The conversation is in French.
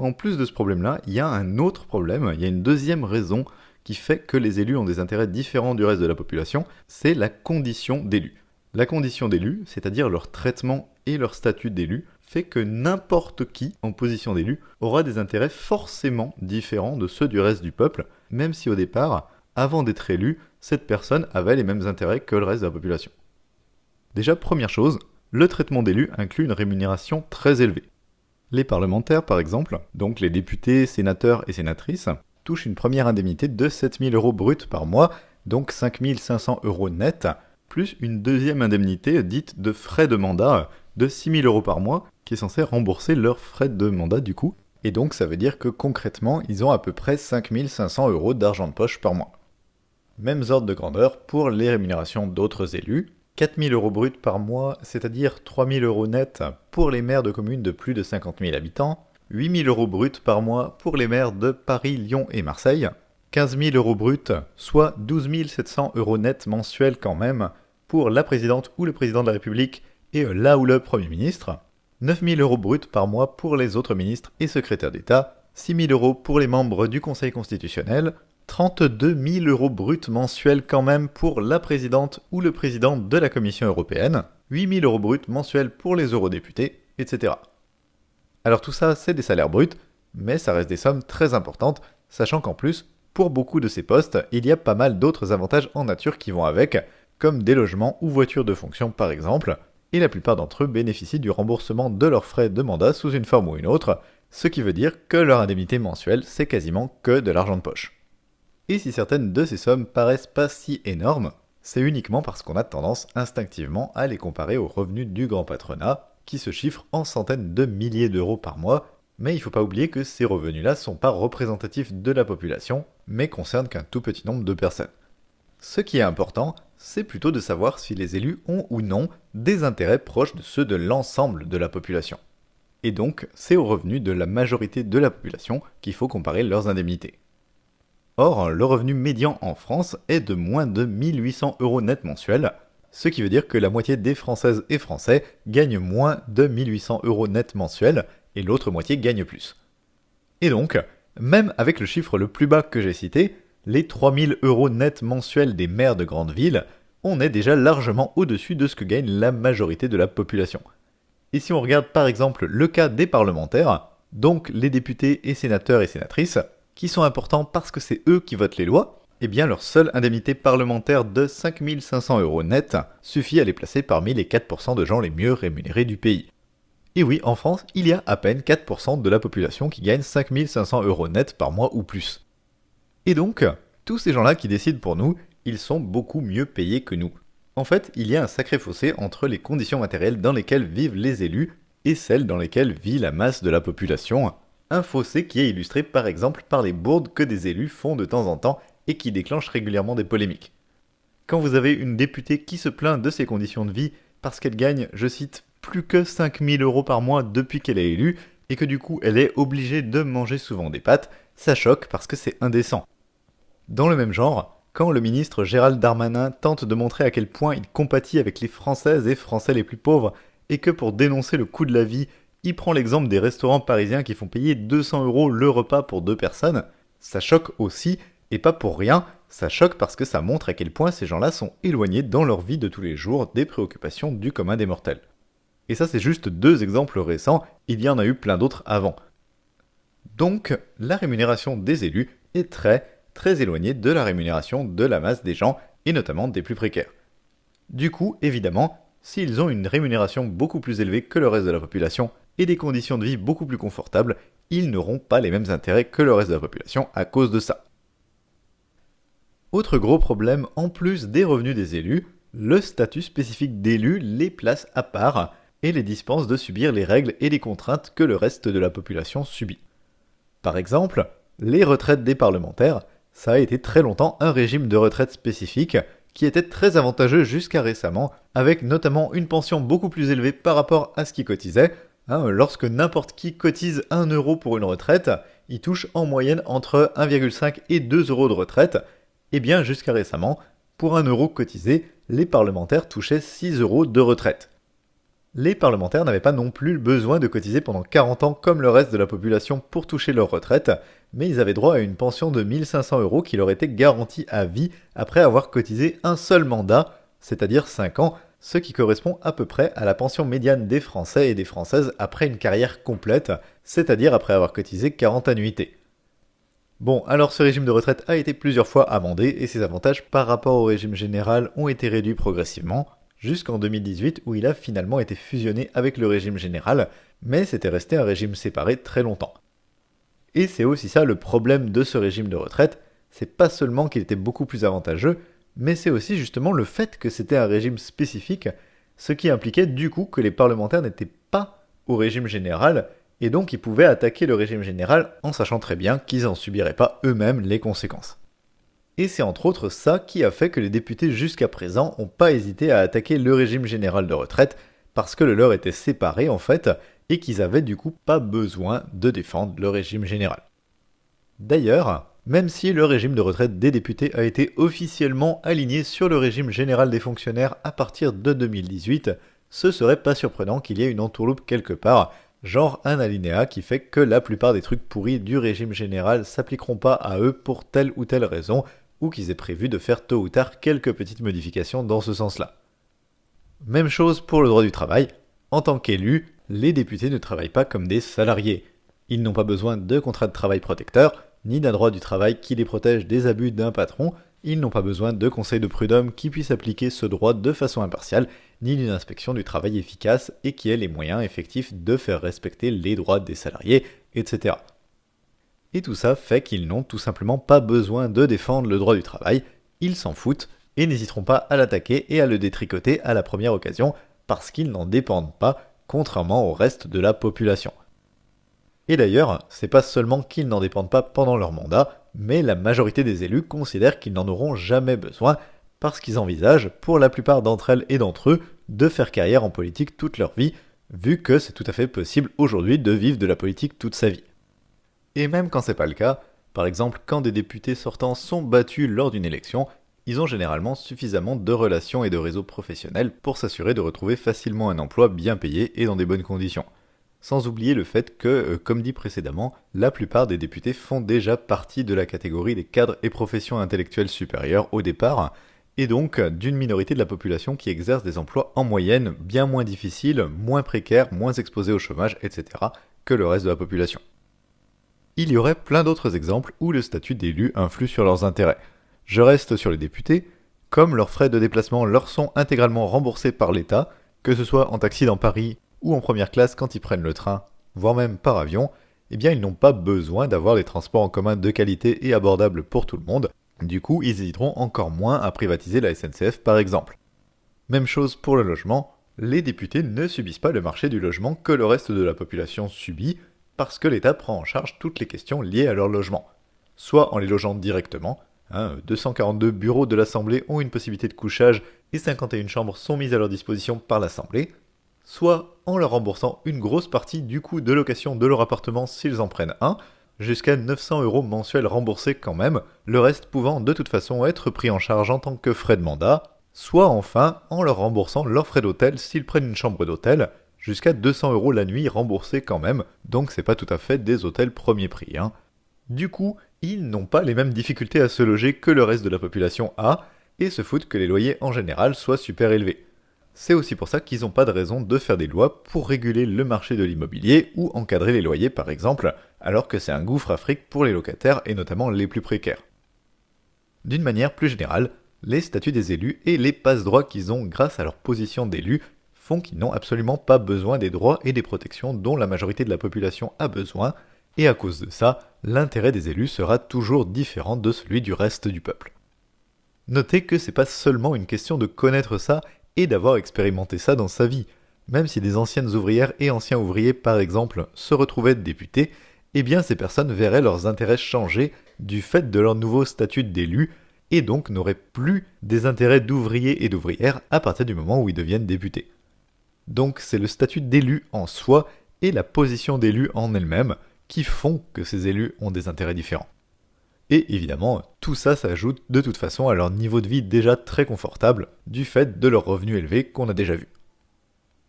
En plus de ce problème-là, il y a un autre problème, il y a une deuxième raison qui fait que les élus ont des intérêts différents du reste de la population, c'est la condition d'élu. La condition d'élu, c'est-à-dire leur traitement et leur statut d'élu, fait que n'importe qui en position d'élu aura des intérêts forcément différents de ceux du reste du peuple, même si au départ, avant d'être élu, cette personne avait les mêmes intérêts que le reste de la population. Déjà, première chose, le traitement d'élu inclut une rémunération très élevée. Les parlementaires, par exemple, donc les députés, sénateurs et sénatrices, touchent une première indemnité de 7000 euros bruts par mois, donc 5500 euros net, plus une deuxième indemnité dite de frais de mandat de 6000 euros par mois, qui est censée rembourser leurs frais de mandat du coup. Et donc ça veut dire que concrètement, ils ont à peu près 5500 euros d'argent de poche par mois. Mêmes ordres de grandeur pour les rémunérations d'autres élus, 4000 euros bruts par mois, c'est-à-dire 3000 euros net pour les maires de communes de plus de 50 000 habitants, 8000 euros bruts par mois pour les maires de Paris, Lyon et Marseille, 15 000 euros bruts, soit 12 700 euros net mensuels quand même, pour la présidente ou le président de la République et là ou le Premier ministre, 9 000 euros bruts par mois pour les autres ministres et secrétaires d'État, 6 000 euros pour les membres du Conseil constitutionnel, 32 000 euros bruts mensuels quand même pour la présidente ou le président de la Commission européenne, 8 000 euros bruts mensuels pour les eurodéputés, etc. Alors tout ça, c'est des salaires bruts, mais ça reste des sommes très importantes, sachant qu'en plus, pour beaucoup de ces postes, il y a pas mal d'autres avantages en nature qui vont avec, comme des logements ou voitures de fonction par exemple, et la plupart d'entre eux bénéficient du remboursement de leurs frais de mandat sous une forme ou une autre, ce qui veut dire que leur indemnité mensuelle, c'est quasiment que de l'argent de poche. Et si certaines de ces sommes paraissent pas si énormes, c'est uniquement parce qu'on a tendance instinctivement à les comparer aux revenus du grand patronat, qui se chiffrent en centaines de milliers d'euros par mois, mais il ne faut pas oublier que ces revenus-là sont pas représentatifs de la population, mais concernent qu'un tout petit nombre de personnes. Ce qui est important, c'est plutôt de savoir si les élus ont ou non des intérêts proches de ceux de l'ensemble de la population. Et donc, c'est aux revenus de la majorité de la population qu'il faut comparer leurs indemnités. Or, le revenu médian en France est de moins de 1800 euros net mensuels, ce qui veut dire que la moitié des Françaises et Français gagnent moins de 1800 euros net mensuels et l'autre moitié gagne plus. Et donc, même avec le chiffre le plus bas que j'ai cité, les 3000 euros net mensuels des maires de grandes villes, on est déjà largement au-dessus de ce que gagne la majorité de la population. Et si on regarde par exemple le cas des parlementaires, donc les députés et sénateurs et sénatrices, qui sont importants parce que c'est eux qui votent les lois, eh bien leur seule indemnité parlementaire de 5500 euros net suffit à les placer parmi les 4% de gens les mieux rémunérés du pays. Et oui, en France, il y a à peine 4% de la population qui gagne 5500 euros net par mois ou plus. Et donc, tous ces gens-là qui décident pour nous, ils sont beaucoup mieux payés que nous. En fait, il y a un sacré fossé entre les conditions matérielles dans lesquelles vivent les élus et celles dans lesquelles vit la masse de la population, un fossé qui est illustré par exemple par les bourdes que des élus font de temps en temps et qui déclenchent régulièrement des polémiques. Quand vous avez une députée qui se plaint de ses conditions de vie parce qu'elle gagne, je cite, plus que 5000 euros par mois depuis qu'elle est élue, et que du coup elle est obligée de manger souvent des pâtes, ça choque parce que c'est indécent. Dans le même genre, quand le ministre Gérald Darmanin tente de montrer à quel point il compatit avec les Françaises et Français les plus pauvres, et que pour dénoncer le coût de la vie, il prend l'exemple des restaurants parisiens qui font payer 200 euros le repas pour deux personnes. Ça choque aussi, et pas pour rien, ça choque parce que ça montre à quel point ces gens-là sont éloignés dans leur vie de tous les jours des préoccupations du commun des mortels. Et ça, c'est juste deux exemples récents, il y en a eu plein d'autres avant. Donc, la rémunération des élus est très, très éloignée de la rémunération de la masse des gens, et notamment des plus précaires. Du coup, évidemment, s'ils ont une rémunération beaucoup plus élevée que le reste de la population, et des conditions de vie beaucoup plus confortables, ils n'auront pas les mêmes intérêts que le reste de la population à cause de ça. Autre gros problème, en plus des revenus des élus, le statut spécifique d'élu les place à part et les dispense de subir les règles et les contraintes que le reste de la population subit. Par exemple, les retraites des parlementaires, ça a été très longtemps un régime de retraite spécifique qui était très avantageux jusqu'à récemment, avec notamment une pension beaucoup plus élevée par rapport à ce qu'ils cotisaient, Hein, lorsque n'importe qui cotise 1 euro pour une retraite, il touche en moyenne entre 1,5 et 2 euros de retraite. Et eh bien jusqu'à récemment, pour 1 euro cotisé, les parlementaires touchaient 6 euros de retraite. Les parlementaires n'avaient pas non plus besoin de cotiser pendant 40 ans comme le reste de la population pour toucher leur retraite, mais ils avaient droit à une pension de 1500 euros qui leur était garantie à vie après avoir cotisé un seul mandat, c'est-à-dire 5 ans, ce qui correspond à peu près à la pension médiane des Français et des Françaises après une carrière complète, c'est-à-dire après avoir cotisé 40 annuités. Bon, alors ce régime de retraite a été plusieurs fois amendé et ses avantages par rapport au régime général ont été réduits progressivement, jusqu'en 2018 où il a finalement été fusionné avec le régime général, mais c'était resté un régime séparé très longtemps. Et c'est aussi ça le problème de ce régime de retraite, c'est pas seulement qu'il était beaucoup plus avantageux, mais c'est aussi justement le fait que c'était un régime spécifique, ce qui impliquait du coup que les parlementaires n'étaient pas au régime général, et donc ils pouvaient attaquer le régime général en sachant très bien qu'ils n'en subiraient pas eux-mêmes les conséquences. Et c'est entre autres ça qui a fait que les députés jusqu'à présent n'ont pas hésité à attaquer le régime général de retraite, parce que le leur était séparé en fait, et qu'ils avaient du coup pas besoin de défendre le régime général. D'ailleurs, même si le régime de retraite des députés a été officiellement aligné sur le régime général des fonctionnaires à partir de 2018, ce serait pas surprenant qu'il y ait une entourloupe quelque part, genre un alinéa qui fait que la plupart des trucs pourris du régime général s'appliqueront pas à eux pour telle ou telle raison, ou qu'ils aient prévu de faire tôt ou tard quelques petites modifications dans ce sens-là. Même chose pour le droit du travail. En tant qu'élus, les députés ne travaillent pas comme des salariés. Ils n'ont pas besoin de contrat de travail protecteur, ni d'un droit du travail qui les protège des abus d'un patron, ils n'ont pas besoin de conseils de prud'homme qui puissent appliquer ce droit de façon impartiale, ni d'une inspection du travail efficace et qui ait les moyens effectifs de faire respecter les droits des salariés, etc. Et tout ça fait qu'ils n'ont tout simplement pas besoin de défendre le droit du travail, ils s'en foutent et n'hésiteront pas à l'attaquer et à le détricoter à la première occasion parce qu'ils n'en dépendent pas, contrairement au reste de la population. Et d'ailleurs, c'est pas seulement qu'ils n'en dépendent pas pendant leur mandat, mais la majorité des élus considèrent qu'ils n'en auront jamais besoin parce qu'ils envisagent, pour la plupart d'entre elles et d'entre eux, de faire carrière en politique toute leur vie, vu que c'est tout à fait possible aujourd'hui de vivre de la politique toute sa vie. Et même quand c'est pas le cas, par exemple quand des députés sortants sont battus lors d'une élection, ils ont généralement suffisamment de relations et de réseaux professionnels pour s'assurer de retrouver facilement un emploi bien payé et dans des bonnes conditions. Sans oublier le fait que, euh, comme dit précédemment, la plupart des députés font déjà partie de la catégorie des cadres et professions intellectuelles supérieures au départ, et donc d'une minorité de la population qui exerce des emplois en moyenne bien moins difficiles, moins précaires, moins exposés au chômage, etc., que le reste de la population il y aurait plein d'autres exemples où le statut d'élu influe sur leurs intérêts. Je reste sur les députés, comme leurs frais de déplacement leur sont intégralement remboursés par l'État, que ce soit en taxi dans Paris ou en première classe quand ils prennent le train, voire même par avion, eh bien ils n'ont pas besoin d'avoir des transports en commun de qualité et abordables pour tout le monde, du coup ils hésiteront encore moins à privatiser la SNCF par exemple. Même chose pour le logement, les députés ne subissent pas le marché du logement que le reste de la population subit, parce que l'État prend en charge toutes les questions liées à leur logement, soit en les logeant directement, 242 hein, bureaux de l'Assemblée ont une possibilité de couchage et 51 chambres sont mises à leur disposition par l'Assemblée, soit en leur remboursant une grosse partie du coût de location de leur appartement s'ils en prennent un, jusqu'à 900 euros mensuels remboursés quand même, le reste pouvant de toute façon être pris en charge en tant que frais de mandat, soit enfin en leur remboursant leurs frais d'hôtel s'ils prennent une chambre d'hôtel, jusqu'à 200 euros la nuit remboursés quand même, donc c'est pas tout à fait des hôtels premier prix. Hein. Du coup, ils n'ont pas les mêmes difficultés à se loger que le reste de la population a, et se foutent que les loyers en général soient super élevés. C'est aussi pour ça qu'ils n'ont pas de raison de faire des lois pour réguler le marché de l'immobilier ou encadrer les loyers par exemple, alors que c'est un gouffre afrique pour les locataires et notamment les plus précaires. D'une manière plus générale, les statuts des élus et les passe-droits qu'ils ont grâce à leur position d'élus font qu'ils n'ont absolument pas besoin des droits et des protections dont la majorité de la population a besoin, et à cause de ça, l'intérêt des élus sera toujours différent de celui du reste du peuple. Notez que c'est pas seulement une question de connaître ça et d'avoir expérimenté ça dans sa vie. Même si des anciennes ouvrières et anciens ouvriers, par exemple, se retrouvaient députés, eh bien ces personnes verraient leurs intérêts changer du fait de leur nouveau statut d'élu, et donc n'auraient plus des intérêts d'ouvriers et d'ouvrières à partir du moment où ils deviennent députés. Donc c'est le statut d'élu en soi et la position d'élu en elle-même qui font que ces élus ont des intérêts différents. Et évidemment, tout ça s'ajoute de toute façon à leur niveau de vie déjà très confortable du fait de leurs revenus élevés qu'on a déjà vu.